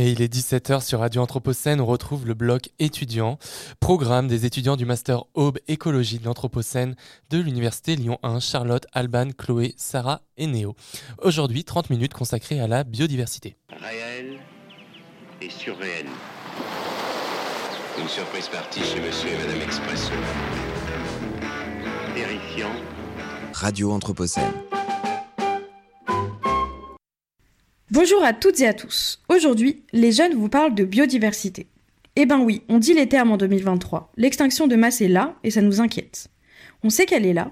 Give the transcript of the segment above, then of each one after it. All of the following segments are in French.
Et il est 17h sur Radio Anthropocène, on retrouve le bloc étudiant, programme des étudiants du Master Aube Écologie de l'Anthropocène de l'Université Lyon 1, Charlotte, Alban, Chloé, Sarah et Néo. Aujourd'hui, 30 minutes consacrées à la biodiversité. Réel et surréel. Une surprise partie chez Monsieur et Madame Expresso. Terrifiant. Radio Anthropocène. Bonjour à toutes et à tous. Aujourd'hui, les jeunes vous parlent de biodiversité. Eh ben oui, on dit les termes en 2023. L'extinction de masse est là et ça nous inquiète. On sait qu'elle est là,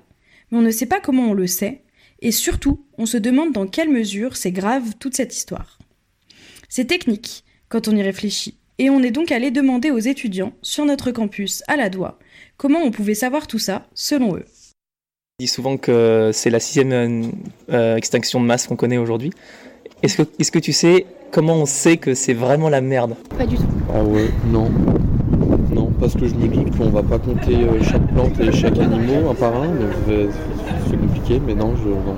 mais on ne sait pas comment on le sait, et surtout, on se demande dans quelle mesure c'est grave toute cette histoire. C'est technique quand on y réfléchit, et on est donc allé demander aux étudiants sur notre campus à la Doigt comment on pouvait savoir tout ça selon eux. On dit souvent que c'est la sixième euh, extinction de masse qu'on connaît aujourd'hui. Est-ce que, est que tu sais comment on sait que c'est vraiment la merde? Pas du tout. Ah ouais, non. Non, parce que je me doute qu'on va pas compter euh, chaque plante et chaque animal un par un, donc c'est compliqué, mais non, je. Non.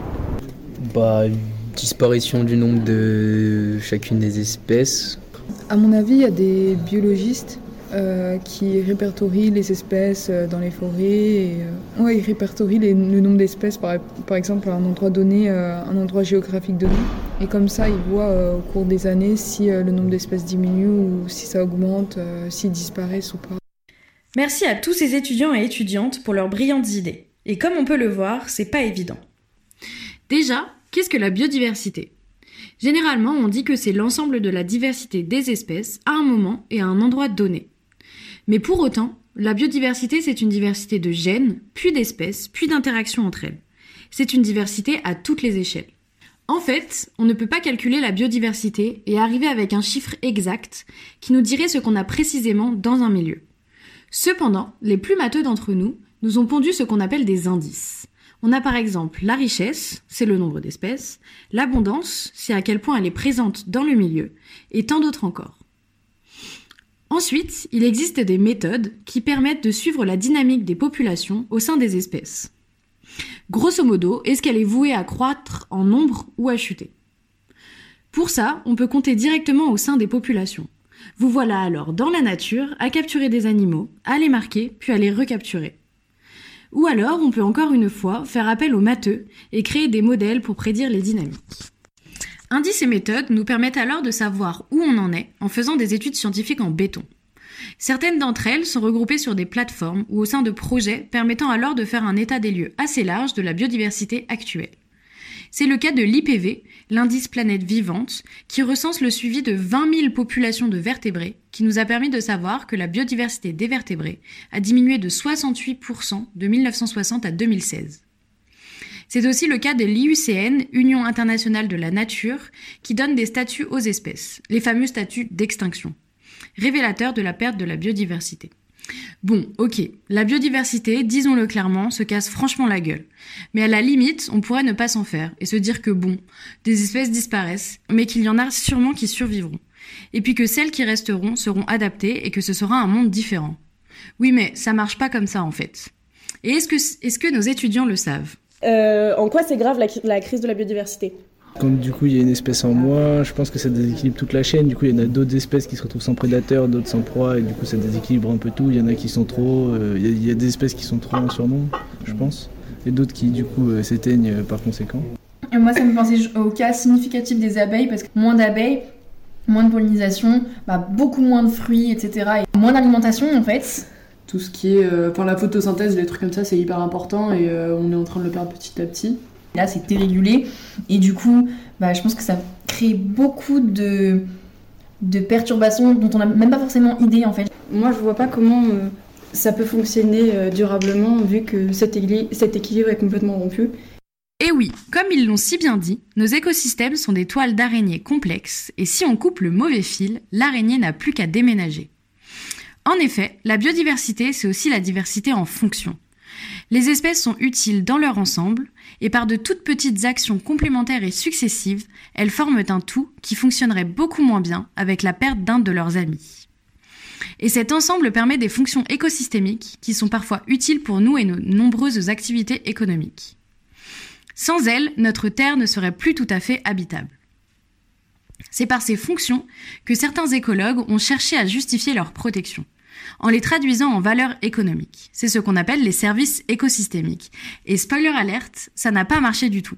Bah, disparition du nombre de chacune des espèces. À mon avis, il y a des biologistes euh, qui répertorie les espèces euh, dans les forêts. Et, euh, ouais, ils répertorient le nombre d'espèces, par, par, exemple, à un endroit donné, un endroit géographique donné. Et comme ça, ils voient au cours des années si le nombre d'espèces diminue ou si ça augmente, s'ils disparaissent ou pas. Merci à tous ces étudiants et étudiantes pour leurs brillantes idées. Et comme on peut le voir, c'est pas évident. Déjà, qu'est-ce que la biodiversité? Généralement, on dit que c'est l'ensemble de la diversité des espèces à un moment et à un endroit donné. Mais pour autant, la biodiversité, c'est une diversité de gènes, puis d'espèces, puis d'interactions entre elles. C'est une diversité à toutes les échelles. En fait, on ne peut pas calculer la biodiversité et arriver avec un chiffre exact qui nous dirait ce qu'on a précisément dans un milieu. Cependant, les plus matheux d'entre nous nous ont pondu ce qu'on appelle des indices. On a par exemple la richesse, c'est le nombre d'espèces, l'abondance, c'est à quel point elle est présente dans le milieu, et tant d'autres encore. Ensuite, il existe des méthodes qui permettent de suivre la dynamique des populations au sein des espèces. Grosso modo, est-ce qu'elle est vouée à croître en nombre ou à chuter? Pour ça, on peut compter directement au sein des populations. Vous voilà alors dans la nature à capturer des animaux, à les marquer, puis à les recapturer. Ou alors, on peut encore une fois faire appel aux matheux et créer des modèles pour prédire les dynamiques. Indices et méthodes nous permettent alors de savoir où on en est en faisant des études scientifiques en béton. Certaines d'entre elles sont regroupées sur des plateformes ou au sein de projets permettant alors de faire un état des lieux assez large de la biodiversité actuelle. C'est le cas de l'IPV, l'indice planète vivante, qui recense le suivi de 20 000 populations de vertébrés, qui nous a permis de savoir que la biodiversité des vertébrés a diminué de 68% de 1960 à 2016. C'est aussi le cas de l'IUCN, Union internationale de la nature, qui donne des statuts aux espèces, les fameux statuts d'extinction, révélateurs de la perte de la biodiversité. Bon, ok, la biodiversité, disons-le clairement, se casse franchement la gueule. Mais à la limite, on pourrait ne pas s'en faire et se dire que bon, des espèces disparaissent, mais qu'il y en a sûrement qui survivront. Et puis que celles qui resteront seront adaptées et que ce sera un monde différent. Oui, mais ça marche pas comme ça en fait. Et est-ce que, est-ce que nos étudiants le savent? Euh, en quoi c'est grave la, crise de la biodiversité quand du coup il y a une espèce en moins, je pense que ça déséquilibre toute la chaîne. Du coup, il y en a d'autres espèces qui se retrouvent sans prédateurs, d'autres sans proie, et du coup ça déséquilibre un peu tout. Il y en a qui sont trop, euh, il, y a, des espèces qui sont trop en surnombre, je pense, et d'autres qui du coup euh, s'éteignent par conséquent. moi, ça me pensait au cas significatif des abeilles, parce que moins d'abeilles, moins de pollinisation, bah, beaucoup moins de fruits, etc. Et moins d'alimentation en fait tout ce qui est euh, la photosynthèse, les trucs comme ça, c'est hyper important et euh, on est en train de le perdre petit à petit. Là, c'est dérégulé et du coup, bah, je pense que ça crée beaucoup de, de perturbations dont on n'a même pas forcément idée en fait. Moi, je vois pas comment euh, ça peut fonctionner durablement vu que cet, cet équilibre est complètement rompu. Et oui, comme ils l'ont si bien dit, nos écosystèmes sont des toiles d'araignée complexes, et si on coupe le mauvais fil, l'araignée n'a plus qu'à déménager. En effet, la biodiversité, c'est aussi la diversité en fonction. Les espèces sont utiles dans leur ensemble, et par de toutes petites actions complémentaires et successives, elles forment un tout qui fonctionnerait beaucoup moins bien avec la perte d'un de leurs amis. Et cet ensemble permet des fonctions écosystémiques qui sont parfois utiles pour nous et nos nombreuses activités économiques. Sans elles, notre Terre ne serait plus tout à fait habitable. C'est par ces fonctions que certains écologues ont cherché à justifier leur protection, en les traduisant en valeurs économiques. C'est ce qu'on appelle les services écosystémiques. Et spoiler alerte, ça n'a pas marché du tout.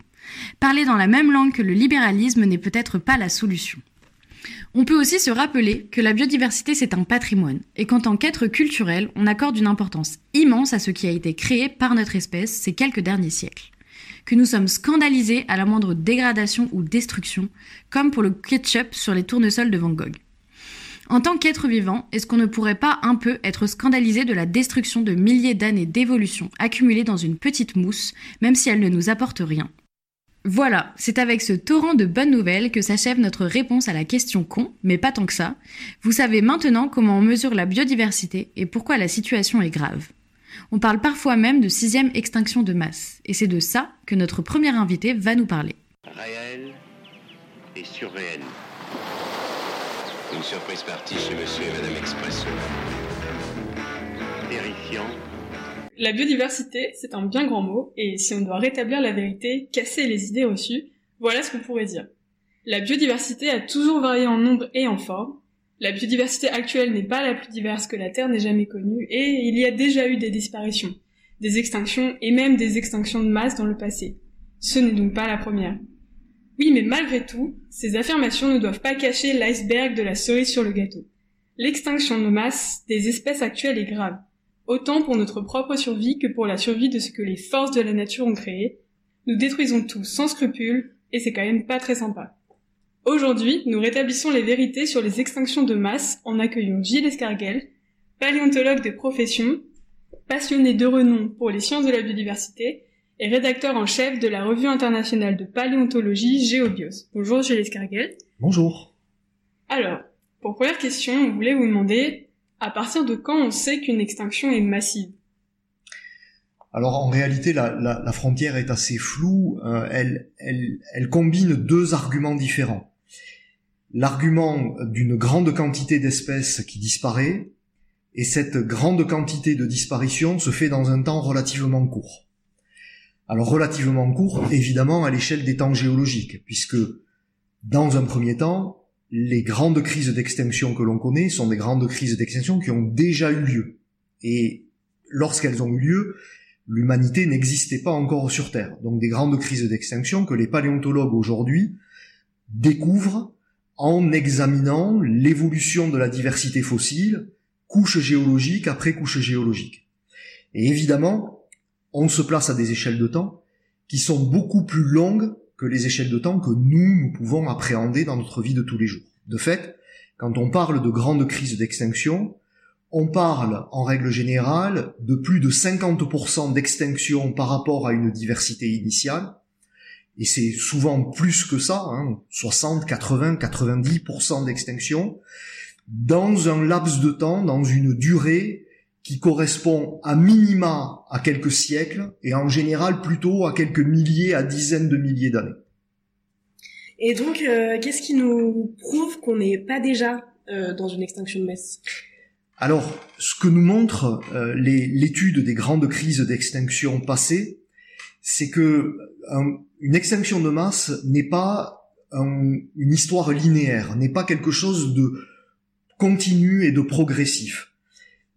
Parler dans la même langue que le libéralisme n'est peut-être pas la solution. On peut aussi se rappeler que la biodiversité c'est un patrimoine et qu'en tant qu'être culturel, on accorde une importance immense à ce qui a été créé par notre espèce ces quelques derniers siècles. Que nous sommes scandalisés à la moindre dégradation ou destruction, comme pour le ketchup sur les tournesols de Van Gogh. En tant qu'être vivant, est-ce qu'on ne pourrait pas un peu être scandalisé de la destruction de milliers d'années d'évolution accumulées dans une petite mousse, même si elle ne nous apporte rien? Voilà, c'est avec ce torrent de bonnes nouvelles que s'achève notre réponse à la question con, mais pas tant que ça. Vous savez maintenant comment on mesure la biodiversité et pourquoi la situation est grave. On parle parfois même de sixième extinction de masse, et c'est de ça que notre premier invité va nous parler. Réel et surréel. Une surprise partie chez Monsieur et Madame Expresso. Terrifiant la biodiversité, c'est un bien grand mot, et si on doit rétablir la vérité, casser les idées reçues, voilà ce qu'on pourrait dire. La biodiversité a toujours varié en nombre et en forme. La biodiversité actuelle n'est pas la plus diverse que la Terre n'ait jamais connue, et il y a déjà eu des disparitions, des extinctions et même des extinctions de masse dans le passé. Ce n'est donc pas la première. Oui, mais malgré tout, ces affirmations ne doivent pas cacher l'iceberg de la cerise sur le gâteau. L'extinction de masse des espèces actuelles est grave autant pour notre propre survie que pour la survie de ce que les forces de la nature ont créé. Nous détruisons tout sans scrupule, et c'est quand même pas très sympa. Aujourd'hui, nous rétablissons les vérités sur les extinctions de masse en accueillant Gilles Escarguel, paléontologue de profession, passionné de renom pour les sciences de la biodiversité et rédacteur en chef de la revue internationale de paléontologie Géobios. Bonjour Gilles Escarguel. Bonjour. Alors, pour première question, on voulait vous demander à partir de quand on sait qu'une extinction est massive? Alors en réalité, la, frontière est assez floue. Euh, elle, elle, combine deux arguments différents. L'argument d'une grande quantité d'espèces qui disparaît, et cette grande quantité de disparition se fait dans un temps relativement court. Alors relativement court, évidemment, à l'échelle des temps géologiques, puisque dans un premier temps, les grandes crises d'extinction que l'on connaît sont des grandes crises d'extinction qui ont déjà eu lieu. Et lorsqu'elles ont eu lieu, l'humanité n'existait pas encore sur Terre. Donc des grandes crises d'extinction que les paléontologues aujourd'hui découvrent en examinant l'évolution de la diversité fossile, couche géologique après couche géologique. Et évidemment, on se place à des échelles de temps qui sont beaucoup plus longues que les échelles de temps que nous, nous pouvons appréhender dans notre vie de tous les jours. De fait, quand on parle de grandes crises d'extinction, on parle en règle générale de plus de 50% d'extinction par rapport à une diversité initiale, et c'est souvent plus que ça, hein, 60, 80, 90% d'extinction, dans un laps de temps, dans une durée qui correspond à minima à quelques siècles et en général plutôt à quelques milliers à dizaines de milliers d'années. Et donc, euh, qu'est-ce qui nous prouve qu'on n'est pas déjà euh, dans une extinction de masse? Alors, ce que nous montre euh, l'étude des grandes crises d'extinction passées, c'est que une extinction de masse n'est pas une histoire linéaire, n'est pas quelque chose de continu et de progressif.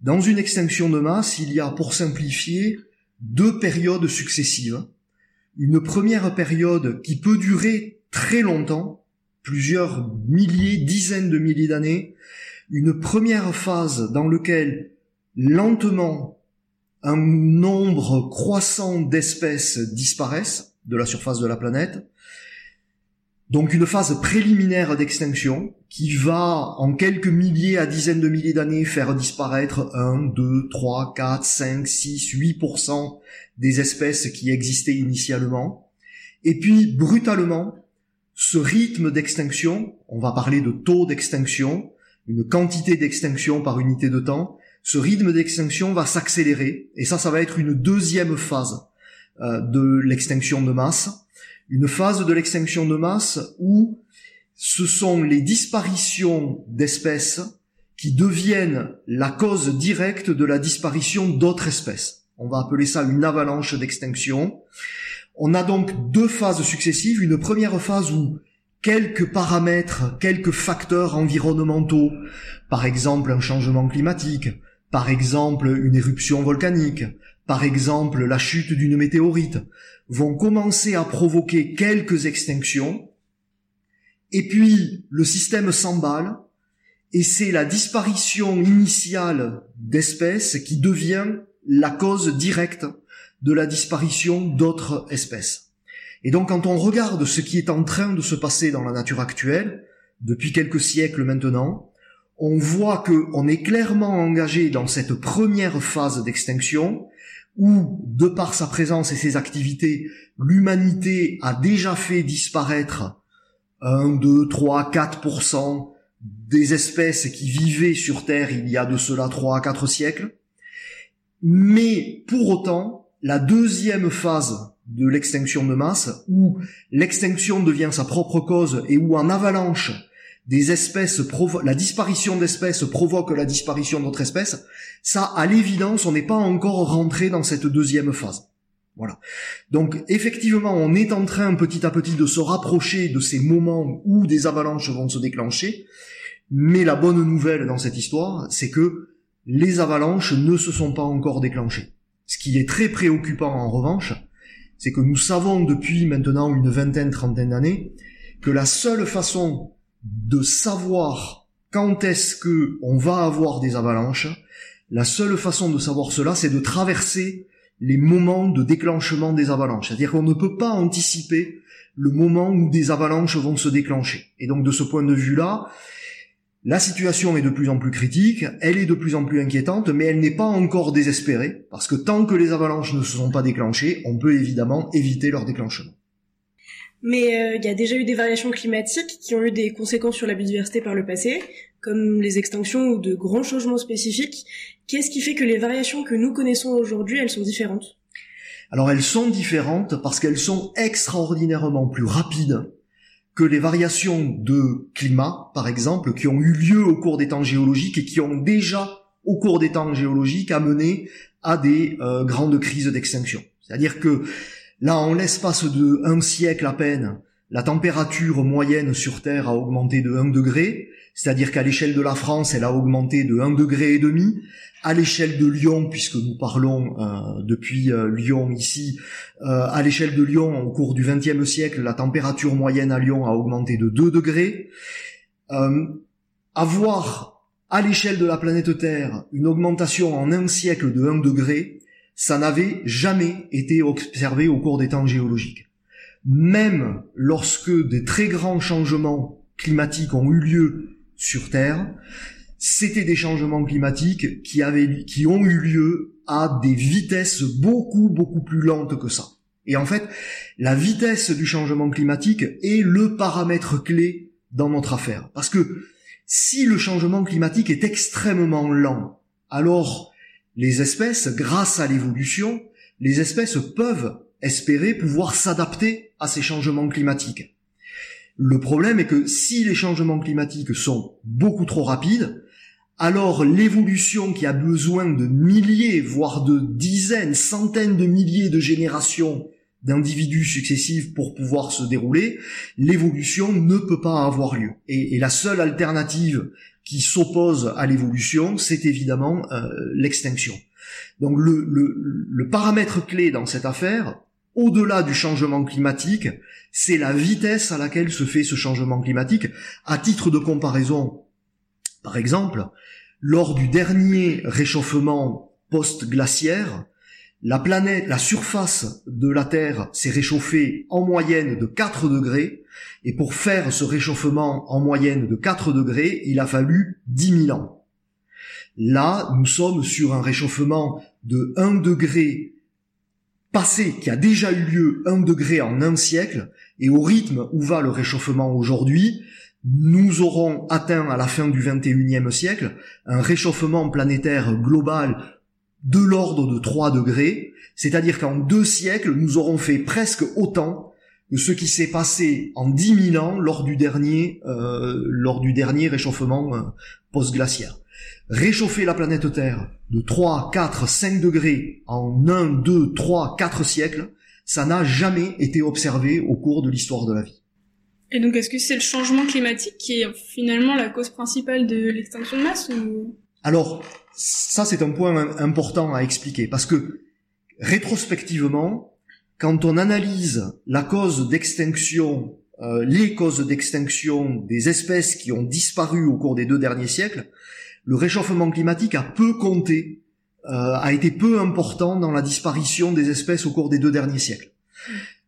Dans une extinction de masse, il y a, pour simplifier, deux périodes successives. Une première période qui peut durer très longtemps, plusieurs milliers, dizaines de milliers d'années, une première phase dans laquelle lentement un nombre croissant d'espèces disparaissent de la surface de la planète, donc une phase préliminaire d'extinction qui va en quelques milliers à dizaines de milliers d'années faire disparaître 1, 2, 3, 4, 5, 6, 8% des espèces qui existaient initialement. Et puis brutalement, ce rythme d'extinction, on va parler de taux d'extinction, une quantité d'extinction par unité de temps, ce rythme d'extinction va s'accélérer et ça, ça va être une deuxième phase euh, de l'extinction de masse une phase de l'extinction de masse où ce sont les disparitions d'espèces qui deviennent la cause directe de la disparition d'autres espèces. On va appeler ça une avalanche d'extinction. On a donc deux phases successives. Une première phase où quelques paramètres, quelques facteurs environnementaux, par exemple un changement climatique, par exemple une éruption volcanique, par exemple la chute d'une météorite, vont commencer à provoquer quelques extinctions, et puis le système s'emballe, et c'est la disparition initiale d'espèces qui devient la cause directe de la disparition d'autres espèces. Et donc quand on regarde ce qui est en train de se passer dans la nature actuelle, depuis quelques siècles maintenant, on voit que on est clairement engagé dans cette première phase d'extinction où, de par sa présence et ses activités, l'humanité a déjà fait disparaître 1, 2, 3, 4% des espèces qui vivaient sur Terre il y a de cela 3 à 4 siècles. Mais pour autant, la deuxième phase de l'extinction de masse, où l'extinction devient sa propre cause et où en avalanche des espèces la disparition d'espèces provoque la disparition d'autres espèces, ça, à l'évidence, on n'est pas encore rentré dans cette deuxième phase. Voilà. Donc, effectivement, on est en train petit à petit de se rapprocher de ces moments où des avalanches vont se déclencher, mais la bonne nouvelle dans cette histoire, c'est que les avalanches ne se sont pas encore déclenchées. Ce qui est très préoccupant en revanche, c'est que nous savons depuis maintenant une vingtaine, trentaine d'années que la seule façon de savoir quand est-ce que on va avoir des avalanches, la seule façon de savoir cela, c'est de traverser les moments de déclenchement des avalanches. C'est-à-dire qu'on ne peut pas anticiper le moment où des avalanches vont se déclencher. Et donc de ce point de vue-là, la situation est de plus en plus critique, elle est de plus en plus inquiétante, mais elle n'est pas encore désespérée, parce que tant que les avalanches ne se sont pas déclenchées, on peut évidemment éviter leur déclenchement. Mais euh, il y a déjà eu des variations climatiques qui ont eu des conséquences sur la biodiversité par le passé, comme les extinctions ou de grands changements spécifiques. Qu'est-ce qui fait que les variations que nous connaissons aujourd'hui, elles sont différentes? Alors elles sont différentes parce qu'elles sont extraordinairement plus rapides que les variations de climat, par exemple, qui ont eu lieu au cours des temps géologiques et qui ont déjà, au cours des temps géologiques, amené à des euh, grandes crises d'extinction. C'est-à-dire que là, en l'espace de un siècle à peine, la température moyenne sur Terre a augmenté de 1 degré, c'est-à-dire qu'à l'échelle de la France, elle a augmenté de 1 degré et demi, à l'échelle de Lyon, puisque nous parlons euh, depuis euh, Lyon ici, euh, à l'échelle de Lyon, au cours du XXe siècle, la température moyenne à Lyon a augmenté de 2 degrés. avoir à l'échelle de la planète Terre une augmentation en un siècle de 1 degré, ça n'avait jamais été observé au cours des temps géologiques. Même lorsque des très grands changements climatiques ont eu lieu sur Terre, c'était des changements climatiques qui avaient, qui ont eu lieu à des vitesses beaucoup, beaucoup plus lentes que ça. Et en fait, la vitesse du changement climatique est le paramètre clé dans notre affaire. Parce que si le changement climatique est extrêmement lent, alors les espèces, grâce à l'évolution, les espèces peuvent espérer pouvoir s'adapter à ces changements climatiques. Le problème est que si les changements climatiques sont beaucoup trop rapides, alors l'évolution qui a besoin de milliers, voire de dizaines, centaines de milliers de générations d'individus successifs pour pouvoir se dérouler, l'évolution ne peut pas avoir lieu. Et, la seule alternative qui s'oppose à l'évolution, c'est évidemment euh, l'extinction. Donc le, le paramètre clé dans cette affaire, au-delà du changement climatique, c'est la vitesse à laquelle se fait ce changement climatique. À titre de comparaison, par exemple, lors du dernier réchauffement post-glaciaire, la planète, la surface de la Terre s'est réchauffée en moyenne de 4 degrés, et pour faire ce réchauffement en moyenne de 4 degrés, il a fallu 10 000 ans. Là, nous sommes sur un réchauffement de 1 degré passé, qui a déjà eu lieu 1 degré en un siècle, et au rythme où va le réchauffement aujourd'hui, nous aurons atteint à la fin du 21e siècle un réchauffement planétaire global de l'ordre de 3 degrés, c'est-à-dire qu'en deux siècles, nous aurons fait presque autant que ce qui s'est passé en 10 000 ans lors du dernier, euh, lors du dernier réchauffement euh, post-glaciaire. Réchauffer la planète Terre de 3, 4, 5 degrés en 1, 2, 3, 4 siècles, ça n'a jamais été observé au cours de l'histoire de la vie. Et donc, est-ce que c'est le changement climatique qui est finalement la cause principale de l'extinction de masse ou... Alors, ça c'est un point important à expliquer, parce que rétrospectivement, quand on analyse la cause d'extinction, euh, les causes d'extinction des espèces qui ont disparu au cours des deux derniers siècles, le réchauffement climatique a peu compté, euh, a été peu important dans la disparition des espèces au cours des deux derniers siècles.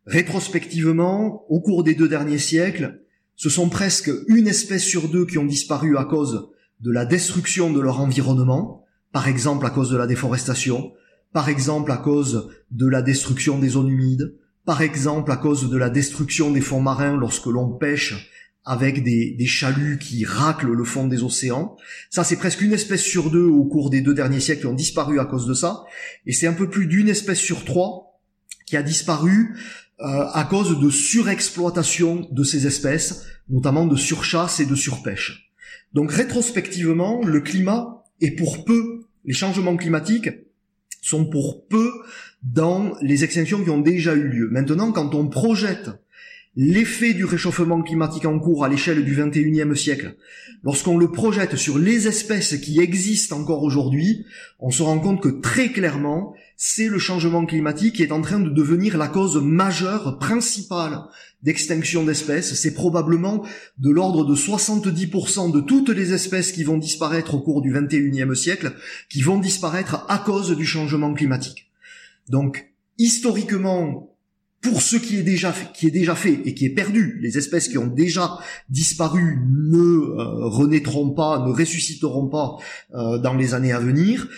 Rétrospectivement, au cours des deux derniers siècles, ce sont presque une espèce sur deux qui ont disparu à cause de la destruction de leur environnement, par exemple à cause de la déforestation, par exemple à cause de la destruction des zones humides, par exemple à cause de la destruction des fonds marins lorsque l'on pêche avec des, chaluts qui raclent le fond des océans. Ça, c'est presque une espèce sur deux au cours des deux derniers siècles qui ont disparu à cause de ça. Et c'est un peu plus d'une espèce sur trois qui a disparu euh, à cause de surexploitation de ces espèces, notamment de surchasse et de surpêche. Donc rétrospectivement, le climat est pour peu, les changements climatiques sont pour peu dans les extinctions qui ont déjà eu lieu. Maintenant, quand on projette l'effet du réchauffement climatique en cours à l'échelle du 21e siècle, lorsqu'on le projette sur les espèces qui existent encore aujourd'hui, on se rend compte que très clairement, c'est le changement climatique qui est en train de devenir la cause majeure, principale d'extinction d'espèces. C'est probablement de l'ordre de 70% de toutes les espèces qui vont disparaître au cours du 21e siècle, qui vont disparaître à cause du changement climatique. Donc, historiquement, pour ce qui est déjà fait, et qui est perdu, les espèces qui ont déjà disparu ne euh, renaîtront pas, ne ressusciteront pas euh, dans les années à venir.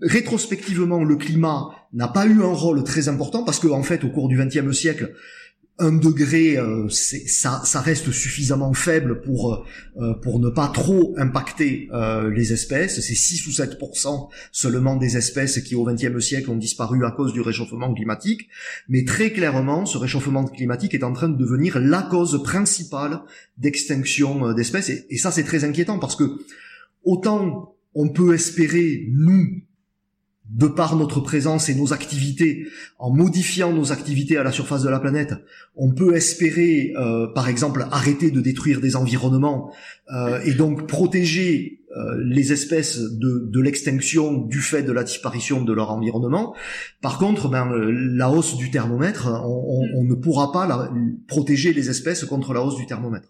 Rétrospectivement, le climat n'a pas eu un rôle très important parce que en fait, au cours du XXe siècle, un degré, euh, ça, ça reste suffisamment faible pour euh, pour ne pas trop impacter euh, les espèces. C'est 6 ou 7% seulement des espèces qui au XXe siècle ont disparu à cause du réchauffement climatique. Mais très clairement, ce réchauffement climatique est en train de devenir la cause principale d'extinction d'espèces. Et, et ça, c'est très inquiétant parce que autant on peut espérer, nous, de par notre présence et nos activités, en modifiant nos activités à la surface de la planète, on peut espérer, euh, par exemple, arrêter de détruire des environnements euh, et donc protéger euh, les espèces de, l'extinction du fait de la disparition de leur environnement. Par contre, ben, la hausse du thermomètre, on, ne pourra pas protéger les espèces contre la hausse du thermomètre.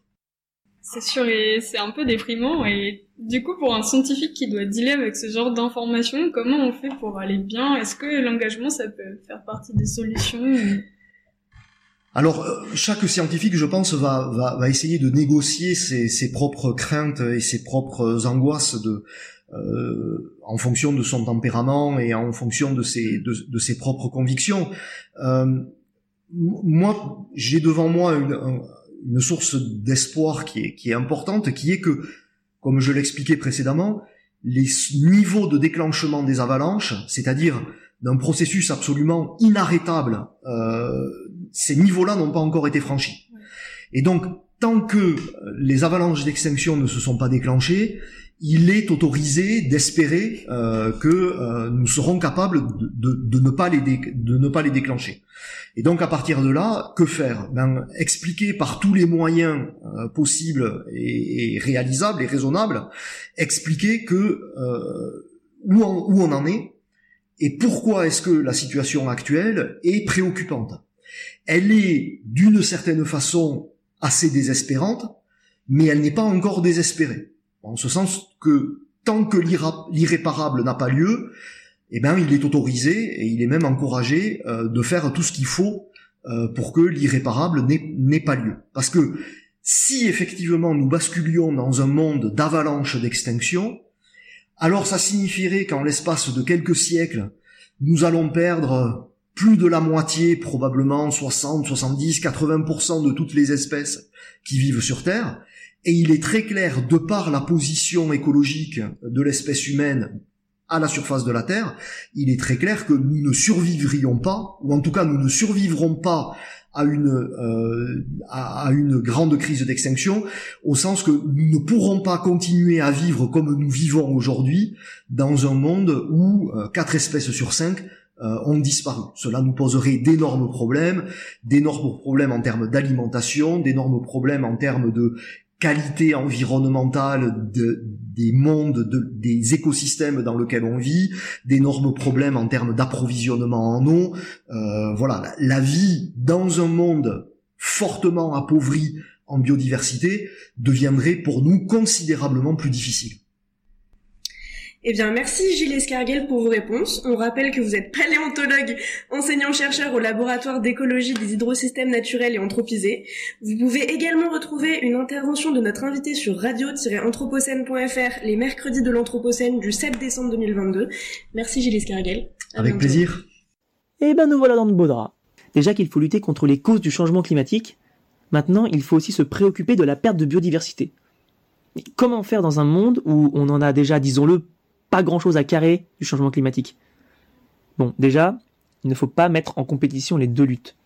C'est sûr, et c'est un peu déprimant. Et du coup, pour un scientifique qui doit dealer avec ce genre d'informations, comment on fait pour aller bien? Est-ce que l'engagement, ça peut faire partie des solutions alors, euh, chaque scientifique, je pense, va, va, va essayer de négocier ses, ses, propres craintes et ses propres angoisses de, euh, en fonction de son tempérament et en fonction de ses, de, ses propres convictions. Euh, moi, j'ai devant moi une, un, une source d'espoir qui est, qui est importante, qui est que, comme je l'expliquais précédemment, les niveaux de déclenchement des avalanches, c'est-à-dire d'un processus absolument inarrêtable, euh, ces niveaux-là n'ont pas encore été franchis. Et donc, tant que les avalanches d'extinction ne se sont pas déclenchées, il est autorisé d'espérer euh, que euh, nous serons capables de, de, de, ne pas les de ne pas les déclencher. Et donc à partir de là, que faire? Ben, Expliquer par tous les moyens euh, possibles et, et, réalisables et raisonnables, expliquer que euh, où, où on en est et pourquoi est-ce que la situation actuelle est préoccupante. Elle est d'une certaine façon assez désespérante, mais elle n'est pas encore désespérée. En ce sens que tant que l'irréparable n'a pas lieu, eh ben il est autorisé et il est même encouragé euh, de faire tout ce qu'il faut euh, pour que l'irréparable n'ait pas lieu. Parce que si effectivement nous basculions dans un monde d'avalanche d'extinction, alors ça signifierait qu'en l'espace de quelques siècles, nous allons perdre plus de la moitié, probablement 60, 70, 80% de toutes les espèces qui vivent sur Terre, et il est très clair, de par la position écologique de l'espèce humaine à la surface de la Terre, il est très clair que nous ne survivrions pas, ou en tout cas nous ne survivrons pas à une euh, à, une grande crise d'extinction, au sens que nous ne pourrons pas continuer à vivre comme nous vivons aujourd'hui dans un monde où euh, quatre espèces sur cinq ont disparu. Cela nous poserait d'énormes problèmes, d'énormes problèmes en termes d'alimentation, d'énormes problèmes en termes de qualité environnementale de, des mondes, de, des écosystèmes dans lesquels on vit, d'énormes problèmes en termes d'approvisionnement en eau. Euh, voilà, la, vie dans un monde fortement appauvri en biodiversité deviendrait pour nous considérablement plus difficile. Eh bien, merci Gilles Escarguel pour vos réponses. On rappelle que vous êtes paléontologue, enseignant-chercheur au laboratoire d'écologie des hydrosystèmes naturels et anthropisés. Vous pouvez également retrouver une intervention de notre invité sur radio-anthropocène.fr les mercredis de l'Anthropocène du 7 décembre 2022. Merci Gilles Escarguel. Avec plaisir. Eh ben, nous voilà dans de beaux draps. Déjà qu'il faut lutter contre les causes du changement climatique, maintenant il faut aussi se préoccuper de la perte de biodiversité. Mais comment faire dans un monde où on en a déjà, disons-le, pas grand-chose à carrer du changement climatique. Bon, déjà, il ne faut pas mettre en compétition les deux luttes.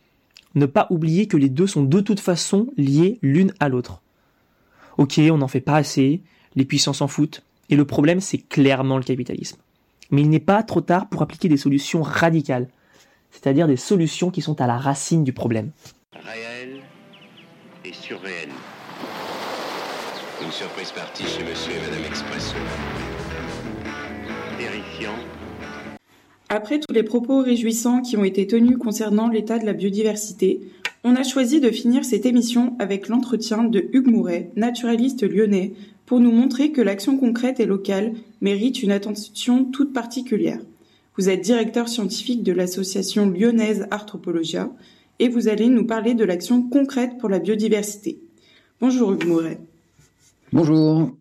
Ne pas oublier que les deux sont de toute façon liés l'une à l'autre. Ok, on n'en fait pas assez, les puissants s'en foutent, et le problème c'est clairement le capitalisme. Mais il n'est pas trop tard pour appliquer des solutions radicales, c'est-à-dire des solutions qui sont à la racine du problème. Réel et surréel. Une surprise partie chez Monsieur et Madame Expresso. Après tous les propos réjouissants qui ont été tenus concernant l'état de la biodiversité, on a choisi de finir cette émission avec l'entretien de Hugues Mouret, naturaliste lyonnais, pour nous montrer que l'action concrète et locale mérite une attention toute particulière. Vous êtes directeur scientifique de l'association lyonnaise Arthropologia et vous allez nous parler de l'action concrète pour la biodiversité. Bonjour Hugues Mouret. Bonjour.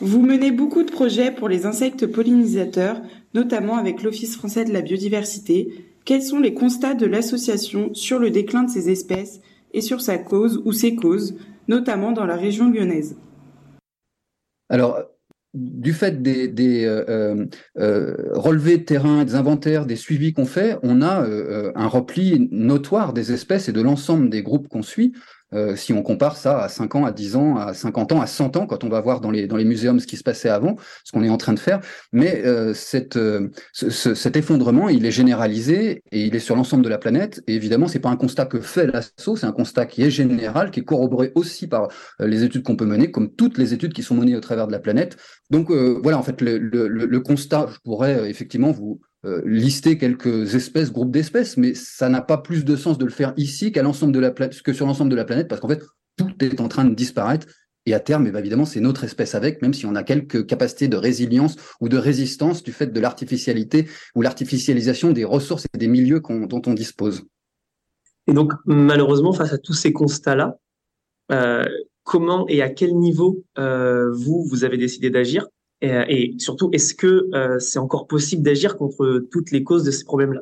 Vous menez beaucoup de projets pour les insectes pollinisateurs, notamment avec l'Office français de la biodiversité. Quels sont les constats de l'association sur le déclin de ces espèces et sur sa cause ou ses causes, notamment dans la région lyonnaise? Alors, du fait des, euh, euh, euh relevés de terrain, des inventaires, des suivis qu'on fait, on a un repli notoire des espèces et de l'ensemble des groupes qu'on suit. Euh, si on compare ça à 5 ans, à 10 ans, à 50 ans, à 100 ans, quand on va voir dans les, dans les muséums ce qui se passait avant, ce qu'on est en train de faire. Mais euh, euh, ce, cet effondrement, il est généralisé et il est sur l'ensemble de la planète. Et évidemment, c'est pas un constat que fait l'assaut, c'est un constat qui est général, qui est corroboré aussi par les études qu'on peut mener, comme toutes les études qui sont menées au travers de la planète. Donc voilà, en fait, le, le constat, je pourrais effectivement vous, euh, lister quelques espèces, groupes d'espèces, mais ça n'a pas plus de sens de le faire ici qu'à l'ensemble de la que sur l'ensemble de la planète, parce qu'en fait, tout est en train de disparaître. Et à terme, eh évidemment, c'est notre espèce avec, même si on a quelques capacités de résilience ou de résistance du fait de l'artificialité ou l'artificialisation des ressources et des milieux dont on dispose. Et donc, malheureusement, face à tous ces constats-là, euh, comment et à quel niveau euh, vous, vous avez décidé d'agir? Euh, et, surtout, est-ce que euh, c'est encore possible d'agir contre toutes les causes de ces problèmes-là?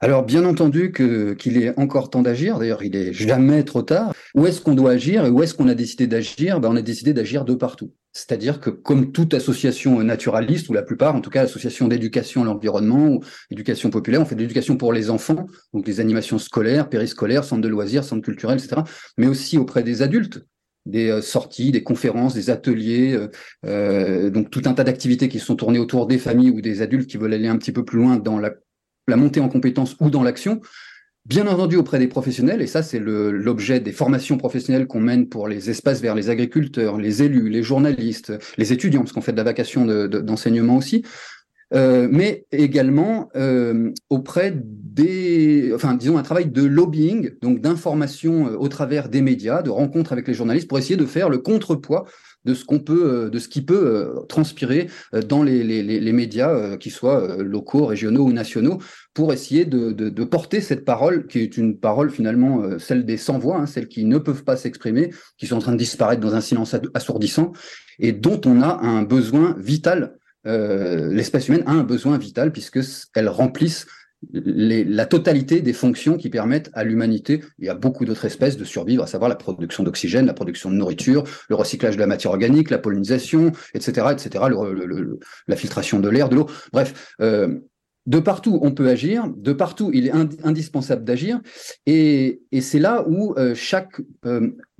Alors, bien entendu qu'il est encore temps d'agir. D'ailleurs, il est jamais trop tard. Où est-ce qu'on doit agir et où est-ce qu'on a décidé d'agir? Ben, On a décidé d'agir de partout. C'est-à-dire que, comme toute association naturaliste, ou la plupart, en tout cas, association d'éducation à l'environnement ou éducation populaire, on fait de l'éducation pour les enfants, donc les animations scolaires, périscolaires, centres de loisirs, centres culturels, etc., mais aussi auprès des adultes des euh, sorties, des conférences, des ateliers, euh, euh, donc tout un tas d'activités qui sont tournées autour des familles ou des adultes qui veulent aller un petit peu plus loin dans la, la montée en compétences ou dans l'action. Bien entendu auprès des professionnels, et ça c'est l'objet des formations professionnelles qu'on mène pour les espaces vers les agriculteurs, les élus, les journalistes, les étudiants, parce qu'on fait de la vacation d'enseignement aussi, euh, mais également euh, auprès des, enfin disons un travail de lobbying, donc d'information euh, au travers des médias, de rencontres avec les journalistes pour essayer de faire le contrepoids de ce qu'on peut, de ce qui peut transpirer dans les, les, les médias, qui soient locaux, régionaux ou nationaux, pour essayer de, de, de, porter cette parole, qui est une parole finalement celle des sans voix, hein, celles qui ne peuvent pas s'exprimer, qui sont en train de disparaître dans un silence assourdissant, et dont on a un besoin vital euh, l'espèce humaine a un besoin vital puisque elle remplisse la totalité des fonctions qui permettent à l'humanité et à beaucoup d'autres espèces de survivre, à savoir la production d'oxygène, la production de nourriture, le recyclage de la matière organique, la pollinisation, etc., etc., la filtration de l'air, de l'eau. Bref, euh, de partout on peut agir, de partout il est indispensable d'agir, et, c'est là où euh, chaque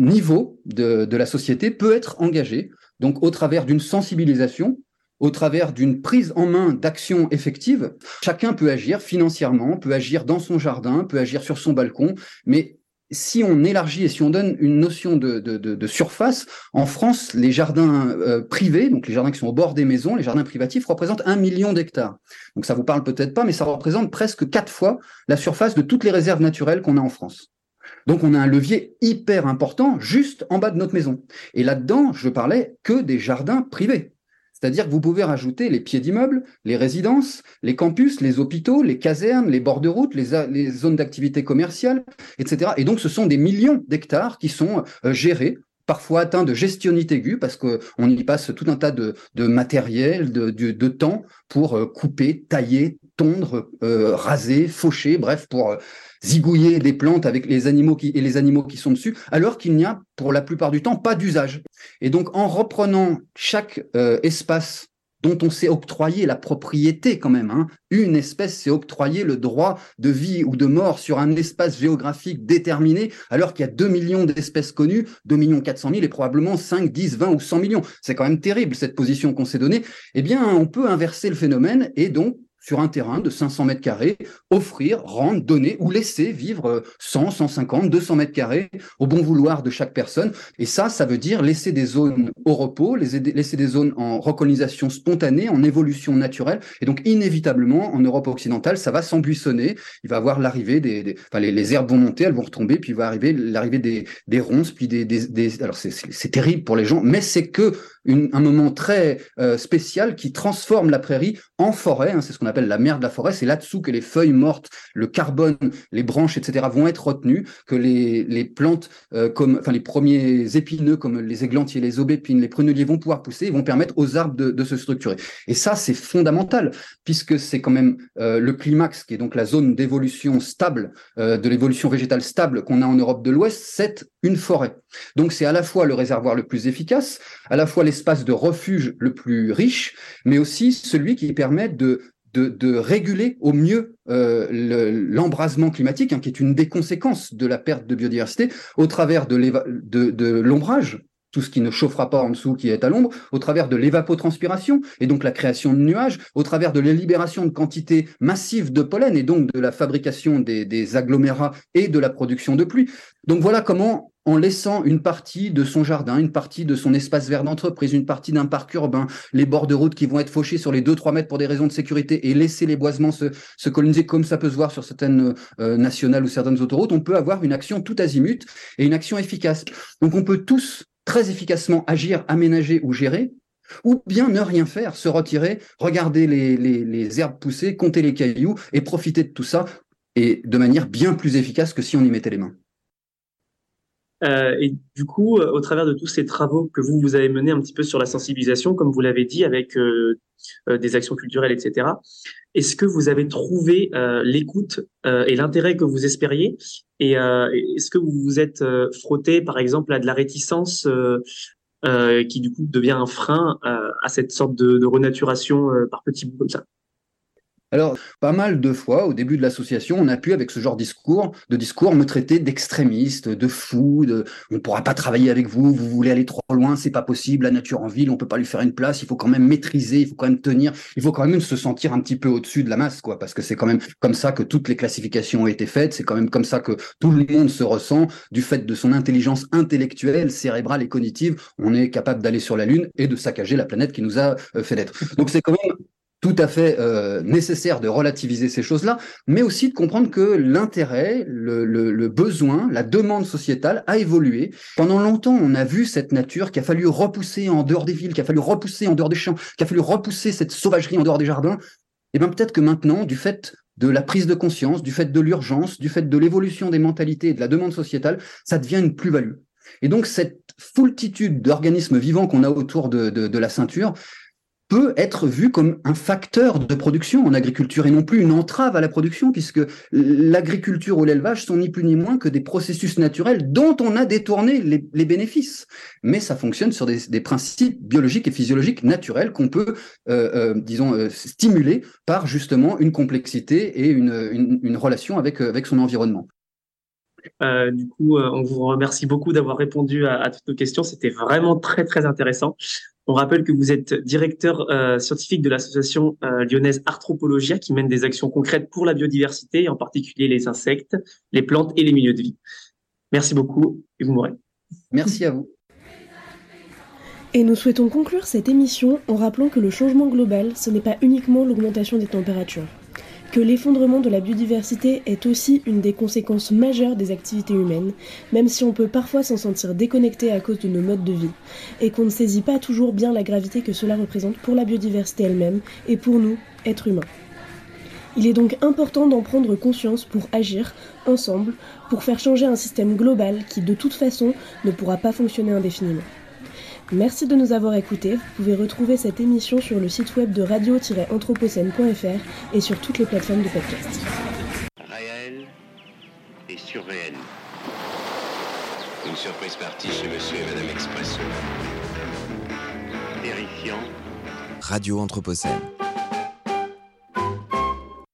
niveau de la société peut être engagé, donc au travers d'une sensibilisation au travers d'une prise en main d'actions effectives. Chacun peut agir financièrement, peut agir dans son jardin, peut agir sur son balcon, mais si on élargit et si on donne une notion de, surface, en France, les jardins euh, privés, donc les jardins qui sont au bord des maisons, les jardins privatifs, représentent un million d'hectares. Donc ça vous parle peut-être pas, mais ça représente presque quatre fois la surface de toutes les réserves naturelles qu'on a en France. Donc on a un levier hyper important juste en bas de notre maison. Et là-dedans, je parlais que des jardins privés. C'est-à-dire que vous pouvez rajouter les pieds d'immeubles, les résidences, les campus, les hôpitaux, les casernes, les bords de route, les, zones d'activité commerciale, etc. Et donc, ce sont des millions d'hectares qui sont euh, gérés parfois atteints de gestionnite aiguë parce qu'on y passe tout un tas de, matériel, de, temps pour euh, couper, tailler, tondre, euh, raser, faucher, bref, pour zigouiller des plantes avec les animaux qui, et les animaux qui sont dessus, alors qu'il n'y a pour la plupart du temps pas d'usage. Et donc en reprenant chaque euh, espace dont on s'est octroyé la propriété quand même. Hein. Une espèce s'est octroyé le droit de vie ou de mort sur un espace géographique déterminé, alors qu'il y a 2 millions d'espèces connues, 2 millions 400 000 et probablement 5, 10, 20 ou 100 millions. C'est quand même terrible cette position qu'on s'est donnée. Eh bien, on peut inverser le phénomène et donc sur un terrain de 500 mètres carrés, offrir, rendre, donner ou laisser vivre 100, 150, 200 mètres carrés au bon vouloir de chaque personne. Et ça, ça veut dire laisser des zones au repos, laisser des zones en recolonisation spontanée, en évolution naturelle. Et donc, inévitablement, en Europe occidentale, ça va s'embuissonner. Il va avoir l'arrivée des, enfin, les, herbes vont monter, elles vont retomber, puis il va arriver l'arrivée des, des ronces, puis des, des, alors c'est terrible pour les gens, mais c'est que un moment très euh, spécial qui transforme la prairie en forêt. Hein, c'est ce qu'on appelle la mer de la forêt. C'est là-dessous que les feuilles mortes, le carbone, les branches, etc. vont être retenues, que les, les plantes, euh, comme, enfin les premiers épineux comme les églantiers, les aubépines, les pruneliers vont pouvoir pousser et vont permettre aux arbres de, de se structurer. Et ça, c'est fondamental puisque c'est quand même euh, le climax, qui est donc la zone d'évolution stable, de l'évolution végétale stable qu'on a en Europe de l'Ouest, c'est une forêt. Donc c'est à la fois le réservoir le plus efficace, à la fois l'espace de refuge le plus riche, mais aussi celui qui permet de, de, réguler au mieux euh, l'embrasement climatique, hein, qui est une des conséquences de la perte de biodiversité, au travers de l'ombrage, tout ce qui ne chauffera pas en dessous, qui est à l'ombre, au travers de l'évapotranspiration, et donc la création de nuages, au travers de la libération de quantités massives de pollen, et donc de la fabrication des, agglomérats et de la production de pluie. Donc voilà comment en laissant une partie de son jardin, une partie de son espace vert d'entreprise, une partie d'un parc urbain, les bords de route qui vont être fauchés sur les 2-3 mètres pour des raisons de sécurité et laisser les boisements se, se coloniser comme ça peut se voir sur certaines euh, nationales ou certaines autoroutes, on peut avoir une action tout azimut et une action efficace. Donc on peut tous très efficacement agir, aménager ou gérer, ou bien ne rien faire, se retirer, regarder les, herbes pousser, compter les cailloux et profiter de tout ça et de manière bien plus efficace que si on y mettait les mains. Euh, et du coup, euh, au travers de tous ces travaux que vous, vous avez menés un petit peu sur la sensibilisation, comme vous l'avez dit, avec euh, des actions culturelles, etc., est-ce que vous avez trouvé l'écoute et l'intérêt que vous espériez? Et est-ce que vous vous êtes frotté, par exemple, à de la réticence qui, du coup, devient un frein à cette sorte de, de renaturation par petits bouts comme ça? Alors, pas mal de fois, au début de l'association, on a pu, avec ce genre de discours, de discours me traiter d'extrémiste, de fou, de on ne pourra pas travailler avec vous, vous voulez aller trop loin, c'est pas possible, la nature en ville, on peut pas lui faire une place, il faut quand même maîtriser, il faut quand même tenir, il faut quand même se sentir un petit peu au-dessus de la masse, quoi, parce que c'est quand même comme ça que toutes les classifications ont été faites, c'est quand même comme ça que tout le monde se ressent, du fait de son intelligence intellectuelle, cérébrale et cognitive, on est capable d'aller sur la Lune et de saccager la planète qui nous a euh, fait naître. Donc c'est quand même tout à fait euh, nécessaire de relativiser ces choses-là, mais aussi de comprendre que l'intérêt, le, le, le, besoin, la demande sociétale a évolué. Pendant longtemps, on a vu cette nature qui a fallu repousser en dehors des villes, qui a fallu repousser en dehors des champs, qui a fallu repousser cette sauvagerie en dehors des jardins. Et eh bien peut-être que maintenant, du fait de la prise de conscience, du fait de l'urgence, du fait de l'évolution des mentalités et de la demande sociétale, ça devient une plus-value. Et donc cette foultitude d'organismes vivants qu'on a autour de, de, de la ceinture, peut être vu comme un facteur de production en agriculture et non plus une entrave à la production, puisque l'agriculture ou l'élevage sont ni plus ni moins que des processus naturels dont on a détourné les, bénéfices. Mais ça fonctionne sur des, principes biologiques et physiologiques naturels qu'on peut, euh, euh, disons, euh, stimuler par justement une complexité et une, relation avec, son environnement. Du coup, on vous remercie beaucoup d'avoir répondu à, à, toutes nos questions. C'était vraiment très, très intéressant. On rappelle que vous êtes directeur euh, scientifique de l'association euh, lyonnaise Arthropologia qui mène des actions concrètes pour la biodiversité, en particulier les insectes, les plantes et les milieux de vie. Merci beaucoup, Hugues Mouret. Merci à vous. Et nous souhaitons conclure cette émission en rappelant que le changement global, ce n'est pas uniquement l'augmentation des températures, que l'effondrement de la biodiversité est aussi une des conséquences majeures des activités humaines, même si on peut parfois s'en sentir déconnecté à cause de nos modes de vie, et qu'on ne saisit pas toujours bien la gravité que cela représente pour la biodiversité elle-même et pour nous, êtres humains. Il est donc important d'en prendre conscience pour agir ensemble, pour faire changer un système global qui de toute façon ne pourra pas fonctionner indéfiniment. Merci de nous avoir écoutés. Vous pouvez retrouver cette émission sur le site web de radio-anthropocène.fr et sur toutes les plateformes de podcast. Réel et surréel. Une surprise partie chez Monsieur et Madame Expresso. Terrifiant. Radio Anthropocène.